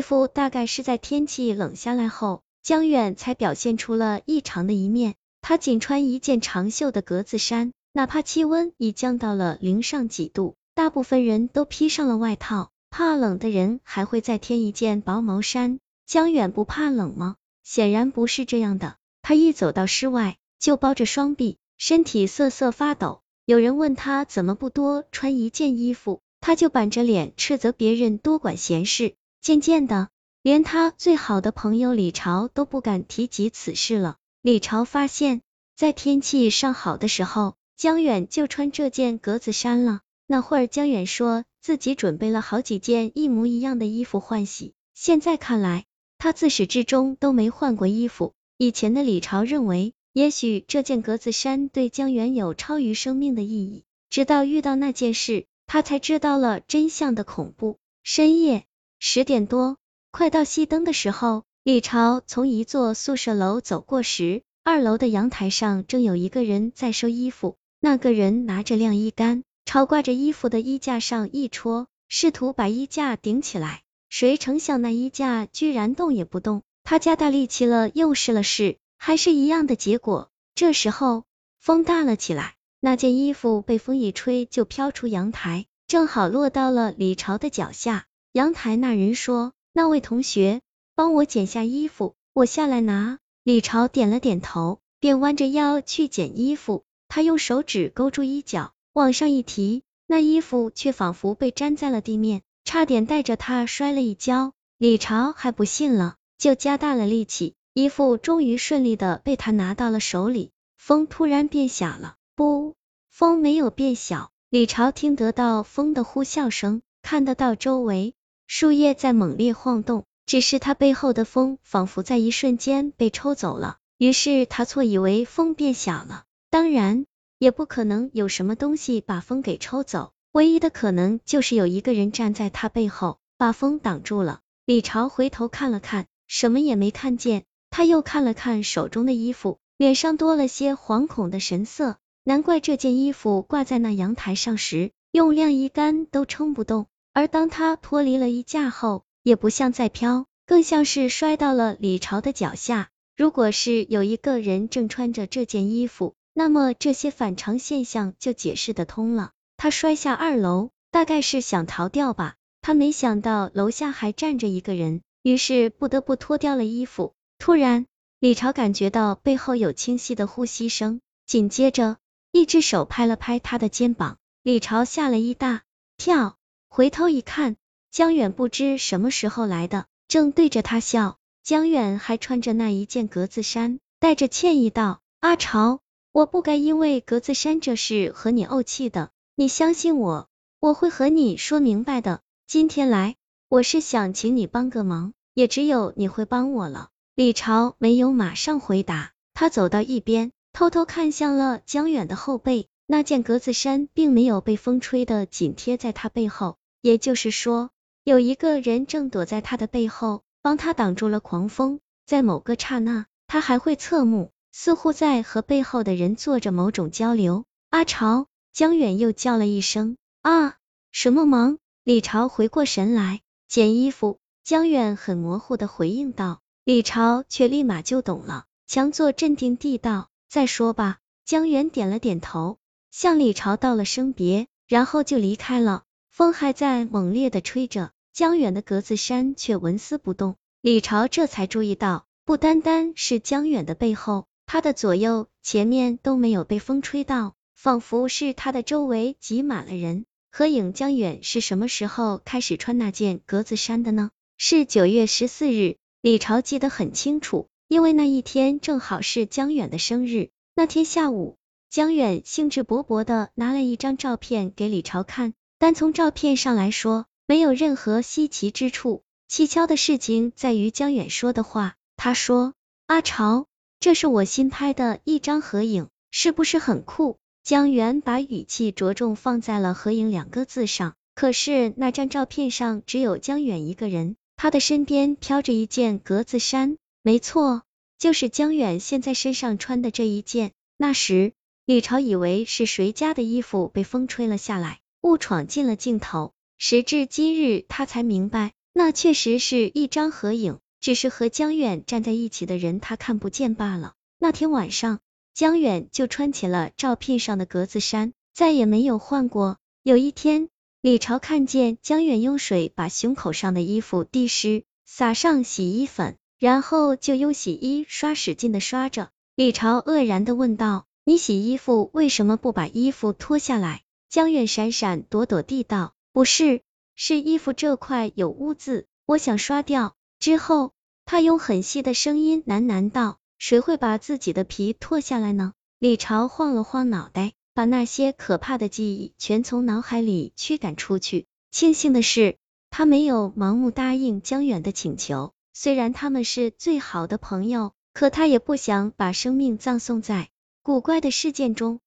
衣服大概是在天气冷下来后，江远才表现出了异常的一面。他仅穿一件长袖的格子衫，哪怕气温已降到了零上几度，大部分人都披上了外套。怕冷的人还会再添一件薄毛衫。江远不怕冷吗？显然不是这样的。他一走到室外，就包着双臂，身体瑟瑟发抖。有人问他怎么不多穿一件衣服，他就板着脸斥责别人多管闲事。渐渐的，连他最好的朋友李朝都不敢提及此事了。李朝发现，在天气尚好的时候，江远就穿这件格子衫了。那会儿，江远说自己准备了好几件一模一样的衣服换洗。现在看来，他自始至终都没换过衣服。以前的李朝认为，也许这件格子衫对江源有超于生命的意义，直到遇到那件事，他才知道了真相的恐怖。深夜十点多，快到熄灯的时候，李朝从一座宿舍楼走过时，二楼的阳台上正有一个人在收衣服。那个人拿着晾衣杆，朝挂着衣服的衣架上一戳，试图把衣架顶起来。谁成想那衣架居然动也不动。他加大力气了，又试了试，还是一样的结果。这时候风大了起来，那件衣服被风一吹就飘出阳台，正好落到了李朝的脚下。阳台那人说：“那位同学，帮我捡下衣服，我下来拿。”李朝点了点头，便弯着腰去捡衣服。他用手指勾住衣角，往上一提，那衣服却仿佛被粘在了地面，差点带着他摔了一跤。李朝还不信了。就加大了力气，衣服终于顺利的被他拿到了手里。风突然变小了，不，风没有变小。李朝听得到风的呼啸声，看得到周围树叶在猛烈晃动，只是他背后的风仿佛在一瞬间被抽走了。于是他错以为风变小了，当然也不可能有什么东西把风给抽走，唯一的可能就是有一个人站在他背后，把风挡住了。李朝回头看了看。什么也没看见，他又看了看手中的衣服，脸上多了些惶恐的神色。难怪这件衣服挂在那阳台上时，用晾衣杆都撑不动，而当他脱离了衣架后，也不像在飘，更像是摔到了李朝的脚下。如果是有一个人正穿着这件衣服，那么这些反常现象就解释得通了。他摔下二楼，大概是想逃掉吧，他没想到楼下还站着一个人。于是不得不脱掉了衣服。突然，李朝感觉到背后有清晰的呼吸声，紧接着一只手拍了拍他的肩膀。李朝吓了一大跳，回头一看，江远不知什么时候来的，正对着他笑。江远还穿着那一件格子衫，带着歉意道：“阿朝，我不该因为格子衫这事和你怄气的，你相信我，我会和你说明白的。今天来。”我是想请你帮个忙，也只有你会帮我了。李朝没有马上回答，他走到一边，偷偷看向了江远的后背，那件格子衫并没有被风吹得紧贴在他背后，也就是说，有一个人正躲在他的背后，帮他挡住了狂风。在某个刹那，他还会侧目，似乎在和背后的人做着某种交流。阿朝，江远又叫了一声啊，什么忙？李朝回过神来。捡衣服，江远很模糊的回应道，李朝却立马就懂了，强作镇定地道，再说吧。江远点了点头，向李朝道了声别，然后就离开了。风还在猛烈的吹着，江远的格子衫却纹丝不动。李朝这才注意到，不单单是江远的背后，他的左右、前面都没有被风吹到，仿佛是他的周围挤满了人。合影江远是什么时候开始穿那件格子衫的呢？是九月十四日，李朝记得很清楚，因为那一天正好是江远的生日。那天下午，江远兴致勃勃的拿了一张照片给李朝看，单从照片上来说，没有任何稀奇之处。蹊跷的事情在于江远说的话，他说：“阿朝，这是我新拍的一张合影，是不是很酷？”江源把语气着重放在了“合影”两个字上，可是那张照片上只有江远一个人，他的身边飘着一件格子衫，没错，就是江远现在身上穿的这一件。那时，李朝以为是谁家的衣服被风吹了下来，误闯进了镜头，时至今日，他才明白，那。确实是一张合影，只是和江远站在一起的人他看不见罢了。那天晚上，江远就穿起了照片上的格子衫，再也没有换过。有一天，李朝看见江远用水把胸口上的衣服滴湿，撒上洗衣粉，然后就用洗衣刷使劲的刷着。李朝愕然的问道：“你洗衣服为什么不把衣服脱下来？”江远闪闪躲躲地道：“不是，是衣服这块有污渍，我想刷掉。”之后，他用很细的声音喃喃道：“谁会把自己的皮脱下来呢？”李朝晃了晃脑袋，把那些可怕的记忆全从脑海里驱赶出去。庆幸的是，他没有盲目答应江远的请求，虽然他们是最好的朋友。可他也不想把生命葬送在古怪的事件中。